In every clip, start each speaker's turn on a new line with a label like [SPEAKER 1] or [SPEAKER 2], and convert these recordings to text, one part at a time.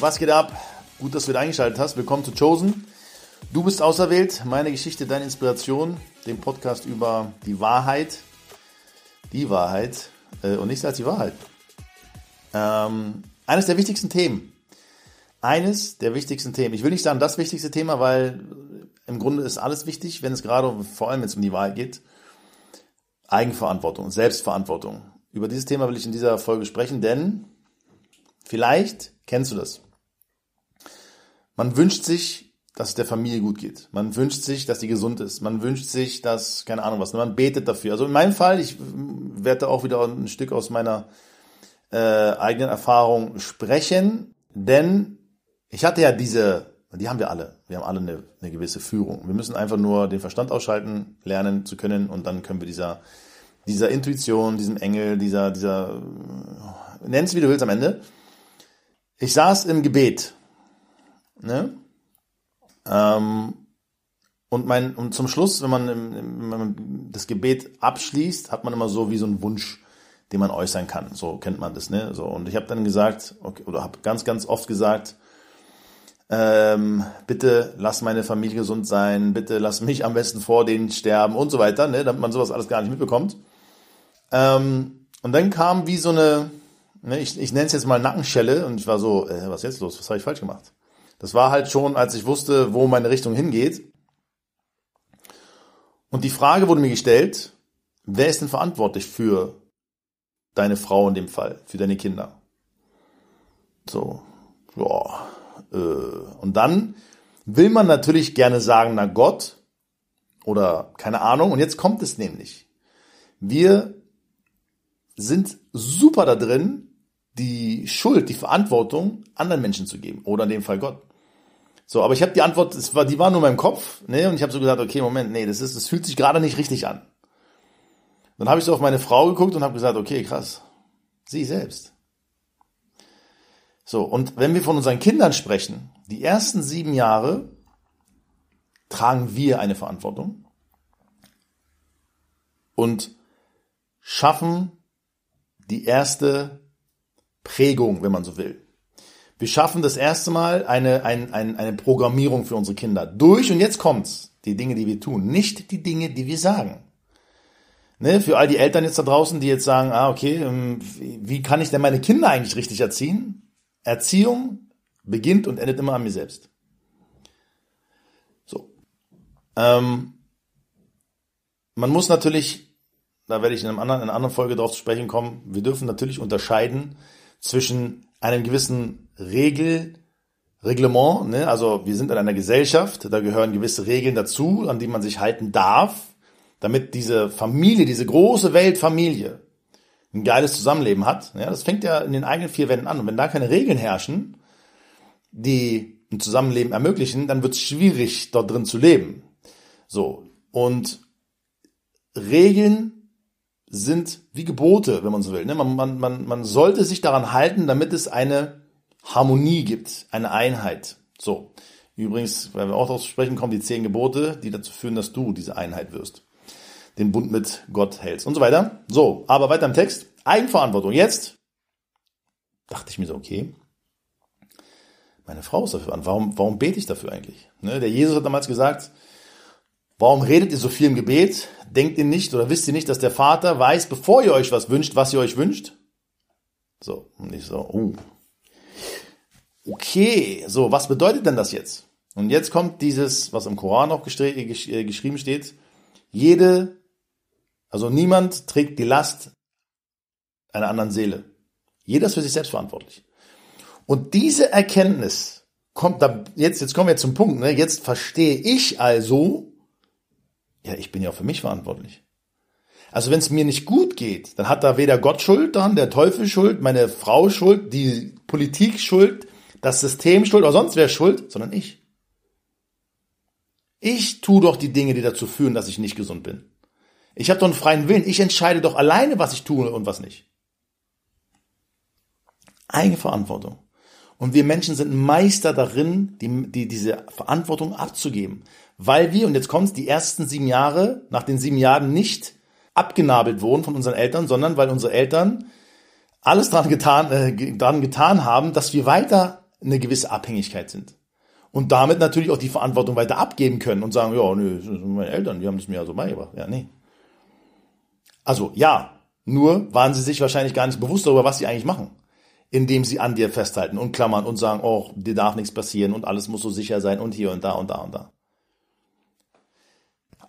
[SPEAKER 1] Was geht ab? Gut, dass du wieder eingeschaltet hast. Willkommen zu Chosen. Du bist auserwählt. Meine Geschichte, deine Inspiration. Den Podcast über die Wahrheit. Die Wahrheit. Äh, und nichts als die Wahrheit. Ähm, eines der wichtigsten Themen. Eines der wichtigsten Themen. Ich will nicht sagen das wichtigste Thema, weil im Grunde ist alles wichtig, wenn es gerade, vor allem wenn es um die Wahrheit geht. Eigenverantwortung, Selbstverantwortung. Über dieses Thema will ich in dieser Folge sprechen, denn vielleicht kennst du das. Man wünscht sich, dass es der Familie gut geht. Man wünscht sich, dass die gesund ist. Man wünscht sich, dass, keine Ahnung was, man betet dafür. Also in meinem Fall, ich werde auch wieder ein Stück aus meiner äh, eigenen Erfahrung sprechen, denn ich hatte ja diese, die haben wir alle. Wir haben alle eine, eine gewisse Führung. Wir müssen einfach nur den Verstand ausschalten, lernen zu können und dann können wir dieser, dieser Intuition, diesem Engel, dieser, dieser, nenn's wie du willst am Ende. Ich saß im Gebet Ne? Ähm, und mein, und zum Schluss, wenn man, im, wenn man das Gebet abschließt, hat man immer so wie so einen Wunsch, den man äußern kann. So kennt man das, ne? So und ich habe dann gesagt, okay, oder habe ganz, ganz oft gesagt, ähm, bitte lass meine Familie gesund sein, bitte lass mich am besten vor denen sterben und so weiter, ne? Damit man sowas alles gar nicht mitbekommt. Ähm, und dann kam wie so eine, ne, ich, ich nenne es jetzt mal Nackenschelle und ich war so, äh, was ist jetzt los? Was habe ich falsch gemacht? Das war halt schon, als ich wusste, wo meine Richtung hingeht. Und die Frage wurde mir gestellt, wer ist denn verantwortlich für deine Frau in dem Fall, für deine Kinder? So, ja. Äh. Und dann will man natürlich gerne sagen, na Gott oder keine Ahnung. Und jetzt kommt es nämlich. Wir sind super da drin, die Schuld, die Verantwortung anderen Menschen zu geben oder in dem Fall Gott. So, aber ich habe die Antwort, es war, die war nur in meinem Kopf, ne? Und ich habe so gesagt, okay, Moment, nee, das ist, das fühlt sich gerade nicht richtig an. Dann habe ich so auf meine Frau geguckt und habe gesagt, okay, krass, sie selbst. So, und wenn wir von unseren Kindern sprechen, die ersten sieben Jahre tragen wir eine Verantwortung und schaffen die erste Prägung, wenn man so will. Wir schaffen das erste Mal eine, eine, eine, eine Programmierung für unsere Kinder durch, und jetzt kommt's, die Dinge, die wir tun, nicht die Dinge, die wir sagen. Ne, für all die Eltern jetzt da draußen, die jetzt sagen, ah, okay, ähm, wie kann ich denn meine Kinder eigentlich richtig erziehen? Erziehung beginnt und endet immer an mir selbst. So. Ähm, man muss natürlich, da werde ich in, einem anderen, in einer anderen Folge drauf zu sprechen kommen, wir dürfen natürlich unterscheiden zwischen einem gewissen Regel, Reglement, ne? also wir sind in einer Gesellschaft, da gehören gewisse Regeln dazu, an die man sich halten darf, damit diese Familie, diese große Weltfamilie ein geiles Zusammenleben hat. Ja, das fängt ja in den eigenen vier Wänden an. Und wenn da keine Regeln herrschen, die ein Zusammenleben ermöglichen, dann wird es schwierig, dort drin zu leben. So. Und Regeln sind wie Gebote, wenn man so will. Ne? Man, man, man, man sollte sich daran halten, damit es eine Harmonie gibt, eine Einheit. So. Übrigens, weil wir auch darauf sprechen kommen, die zehn Gebote, die dazu führen, dass du diese Einheit wirst. Den Bund mit Gott hältst und so weiter. So, aber weiter im Text. Eigenverantwortung. Jetzt dachte ich mir so, okay, meine Frau ist dafür an. Warum, warum bete ich dafür eigentlich? Ne? Der Jesus hat damals gesagt, Warum redet ihr so viel im Gebet? Denkt ihr nicht oder wisst ihr nicht, dass der Vater weiß, bevor ihr euch was wünscht, was ihr euch wünscht? So, und ich so, uh. Okay, so, was bedeutet denn das jetzt? Und jetzt kommt dieses, was im Koran auch äh, geschrieben steht. Jede, also niemand trägt die Last einer anderen Seele. Jeder ist für sich selbst verantwortlich. Und diese Erkenntnis kommt da, jetzt, jetzt kommen wir zum Punkt, ne? Jetzt verstehe ich also, ja, ich bin ja auch für mich verantwortlich. Also wenn es mir nicht gut geht, dann hat da weder Gott Schuld dran, der Teufel Schuld, meine Frau Schuld, die Politik Schuld, das System Schuld oder sonst wer Schuld, sondern ich. Ich tue doch die Dinge, die dazu führen, dass ich nicht gesund bin. Ich habe doch einen freien Willen. Ich entscheide doch alleine, was ich tue und was nicht. Eigenverantwortung. Und wir Menschen sind Meister darin, die, die, diese Verantwortung abzugeben. Weil wir, und jetzt kommt's, die ersten sieben Jahre, nach den sieben Jahren nicht abgenabelt wurden von unseren Eltern, sondern weil unsere Eltern alles daran getan, äh, daran getan haben, dass wir weiter eine gewisse Abhängigkeit sind. Und damit natürlich auch die Verantwortung weiter abgeben können und sagen, ja, nö, das sind meine Eltern, die haben das mir ja so beigebracht. Ja, nee. Also, ja, nur waren sie sich wahrscheinlich gar nicht bewusst darüber, was sie eigentlich machen. Indem sie an dir festhalten und klammern und sagen, oh, dir darf nichts passieren und alles muss so sicher sein und hier und da und da und da.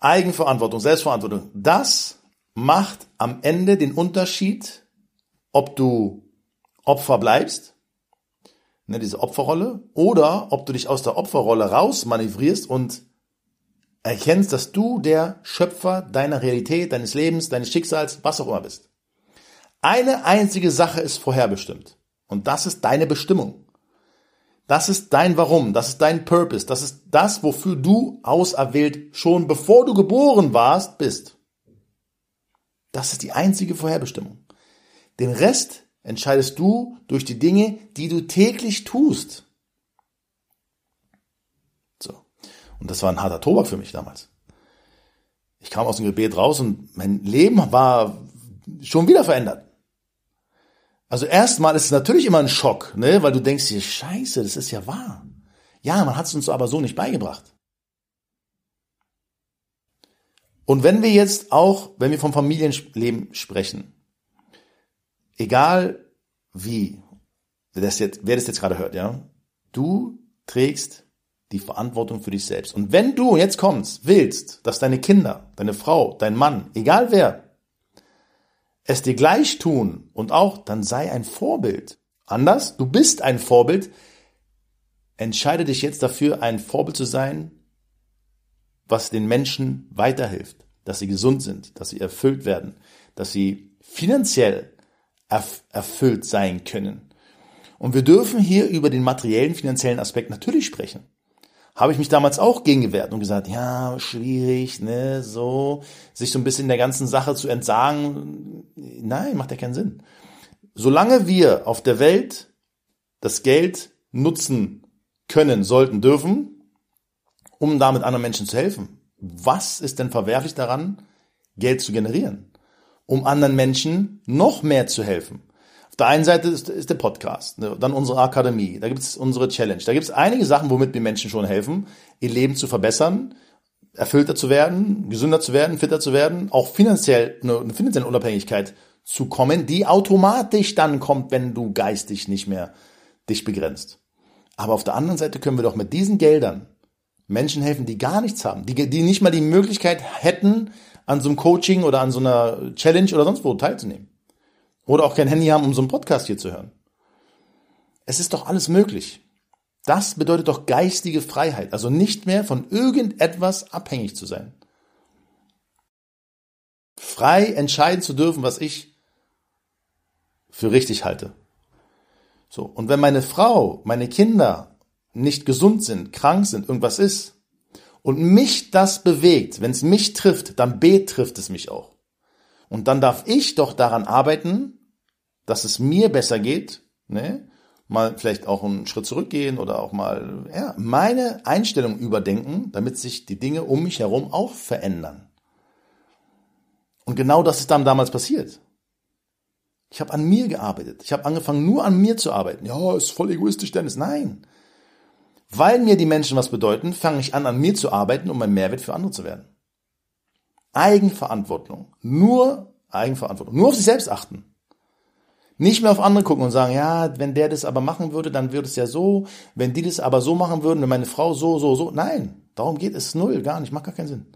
[SPEAKER 1] Eigenverantwortung, Selbstverantwortung, das macht am Ende den Unterschied, ob du Opfer bleibst, ne, diese Opferrolle, oder ob du dich aus der Opferrolle raus manövrierst und erkennst, dass du der Schöpfer deiner Realität, deines Lebens, deines Schicksals, was auch immer bist. Eine einzige Sache ist vorherbestimmt. Und das ist deine Bestimmung. Das ist dein Warum, das ist dein Purpose, das ist das, wofür du auserwählt schon bevor du geboren warst, bist. Das ist die einzige Vorherbestimmung. Den Rest entscheidest du durch die Dinge, die du täglich tust. So. Und das war ein harter Tobak für mich damals. Ich kam aus dem Gebet raus und mein Leben war schon wieder verändert. Also erstmal ist es natürlich immer ein Schock, ne? weil du denkst dir, scheiße, das ist ja wahr. Ja, man hat es uns aber so nicht beigebracht. Und wenn wir jetzt auch, wenn wir vom Familienleben sprechen, egal wie, wer das jetzt, wer das jetzt gerade hört, ja, du trägst die Verantwortung für dich selbst. Und wenn du jetzt kommst, willst, dass deine Kinder, deine Frau, dein Mann, egal wer, es dir gleich tun und auch, dann sei ein Vorbild. Anders, du bist ein Vorbild. Entscheide dich jetzt dafür, ein Vorbild zu sein, was den Menschen weiterhilft, dass sie gesund sind, dass sie erfüllt werden, dass sie finanziell erf erfüllt sein können. Und wir dürfen hier über den materiellen, finanziellen Aspekt natürlich sprechen habe ich mich damals auch gegen gewehrt und gesagt, ja, schwierig, ne, so, sich so ein bisschen der ganzen Sache zu entsagen. Nein, macht ja keinen Sinn. Solange wir auf der Welt das Geld nutzen können, sollten, dürfen, um damit anderen Menschen zu helfen, was ist denn verwerflich daran, Geld zu generieren? Um anderen Menschen noch mehr zu helfen der einen Seite ist, ist der Podcast, ne? dann unsere Akademie, da gibt es unsere Challenge. Da gibt es einige Sachen, womit wir Menschen schon helfen, ihr Leben zu verbessern, erfüllter zu werden, gesünder zu werden, fitter zu werden, auch finanziell eine finanzielle Unabhängigkeit zu kommen, die automatisch dann kommt, wenn du geistig nicht mehr dich begrenzt. Aber auf der anderen Seite können wir doch mit diesen Geldern Menschen helfen, die gar nichts haben, die, die nicht mal die Möglichkeit hätten, an so einem Coaching oder an so einer Challenge oder sonst wo teilzunehmen. Oder auch kein Handy haben, um so einen Podcast hier zu hören. Es ist doch alles möglich. Das bedeutet doch geistige Freiheit, also nicht mehr von irgendetwas abhängig zu sein. Frei entscheiden zu dürfen, was ich für richtig halte. So. Und wenn meine Frau, meine Kinder nicht gesund sind, krank sind, irgendwas ist, und mich das bewegt, wenn es mich trifft, dann betrifft es mich auch. Und dann darf ich doch daran arbeiten, dass es mir besser geht, ne? mal vielleicht auch einen Schritt zurückgehen oder auch mal ja, meine Einstellung überdenken, damit sich die Dinge um mich herum auch verändern. Und genau das ist dann damals passiert. Ich habe an mir gearbeitet. Ich habe angefangen, nur an mir zu arbeiten. Ja, ist voll egoistisch, Dennis. Nein. Weil mir die Menschen was bedeuten, fange ich an, an mir zu arbeiten, um ein Mehrwert für andere zu werden. Eigenverantwortung. Nur Eigenverantwortung. Nur auf sich selbst achten. Nicht mehr auf andere gucken und sagen, ja, wenn der das aber machen würde, dann würde es ja so, wenn die das aber so machen würden, wenn meine Frau so, so, so. Nein, darum geht es null, gar nicht, macht gar keinen Sinn.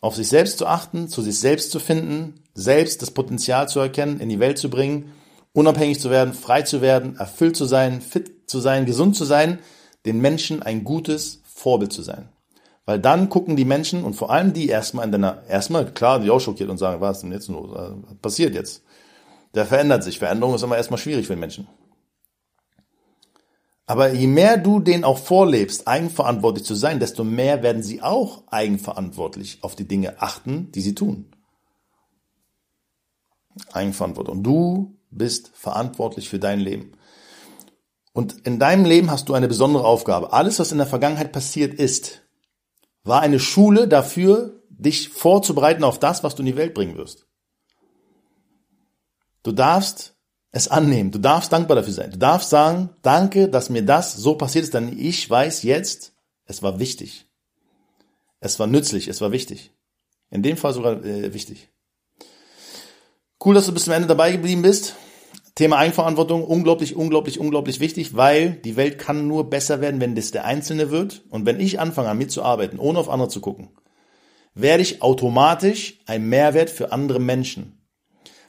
[SPEAKER 1] Auf sich selbst zu achten, zu sich selbst zu finden, selbst das Potenzial zu erkennen, in die Welt zu bringen, unabhängig zu werden, frei zu werden, erfüllt zu sein, fit zu sein, gesund zu sein, den Menschen ein gutes Vorbild zu sein. Weil dann gucken die Menschen und vor allem die erstmal in deiner, erstmal, klar, die auch schockiert und sagen, was ist denn jetzt nur, passiert jetzt? der verändert sich. Veränderung ist immer erstmal schwierig für den Menschen. Aber je mehr du den auch vorlebst, eigenverantwortlich zu sein, desto mehr werden sie auch eigenverantwortlich auf die Dinge achten, die sie tun. Eigenverantwortung. Du bist verantwortlich für dein Leben. Und in deinem Leben hast du eine besondere Aufgabe. Alles, was in der Vergangenheit passiert ist, war eine Schule dafür, dich vorzubereiten auf das, was du in die Welt bringen wirst. Du darfst es annehmen. Du darfst dankbar dafür sein. Du darfst sagen, danke, dass mir das so passiert ist, denn ich weiß jetzt, es war wichtig. Es war nützlich, es war wichtig. In dem Fall sogar äh, wichtig. Cool, dass du bis zum Ende dabei geblieben bist. Thema Eigenverantwortung, unglaublich, unglaublich, unglaublich wichtig, weil die Welt kann nur besser werden, wenn das der Einzelne wird. Und wenn ich anfange, an mir zu arbeiten, ohne auf andere zu gucken, werde ich automatisch ein Mehrwert für andere Menschen,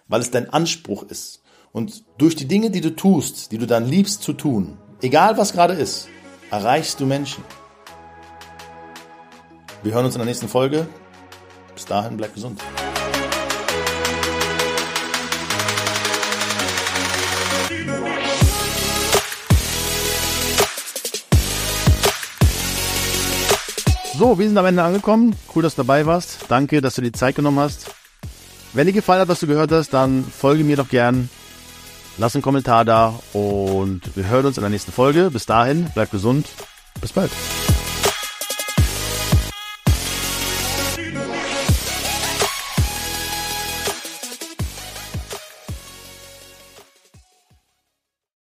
[SPEAKER 1] weil es dein Anspruch ist. Und durch die Dinge, die du tust, die du dann liebst zu tun, egal was gerade ist, erreichst du Menschen. Wir hören uns in der nächsten Folge. Bis dahin, bleib gesund. So, wir sind am Ende angekommen. Cool, dass du dabei warst. Danke, dass du die Zeit genommen hast. Wenn dir gefallen hat, was du gehört hast, dann folge mir doch gern. Lass einen Kommentar da und wir hören uns in der nächsten Folge. Bis dahin, bleib gesund. Bis bald.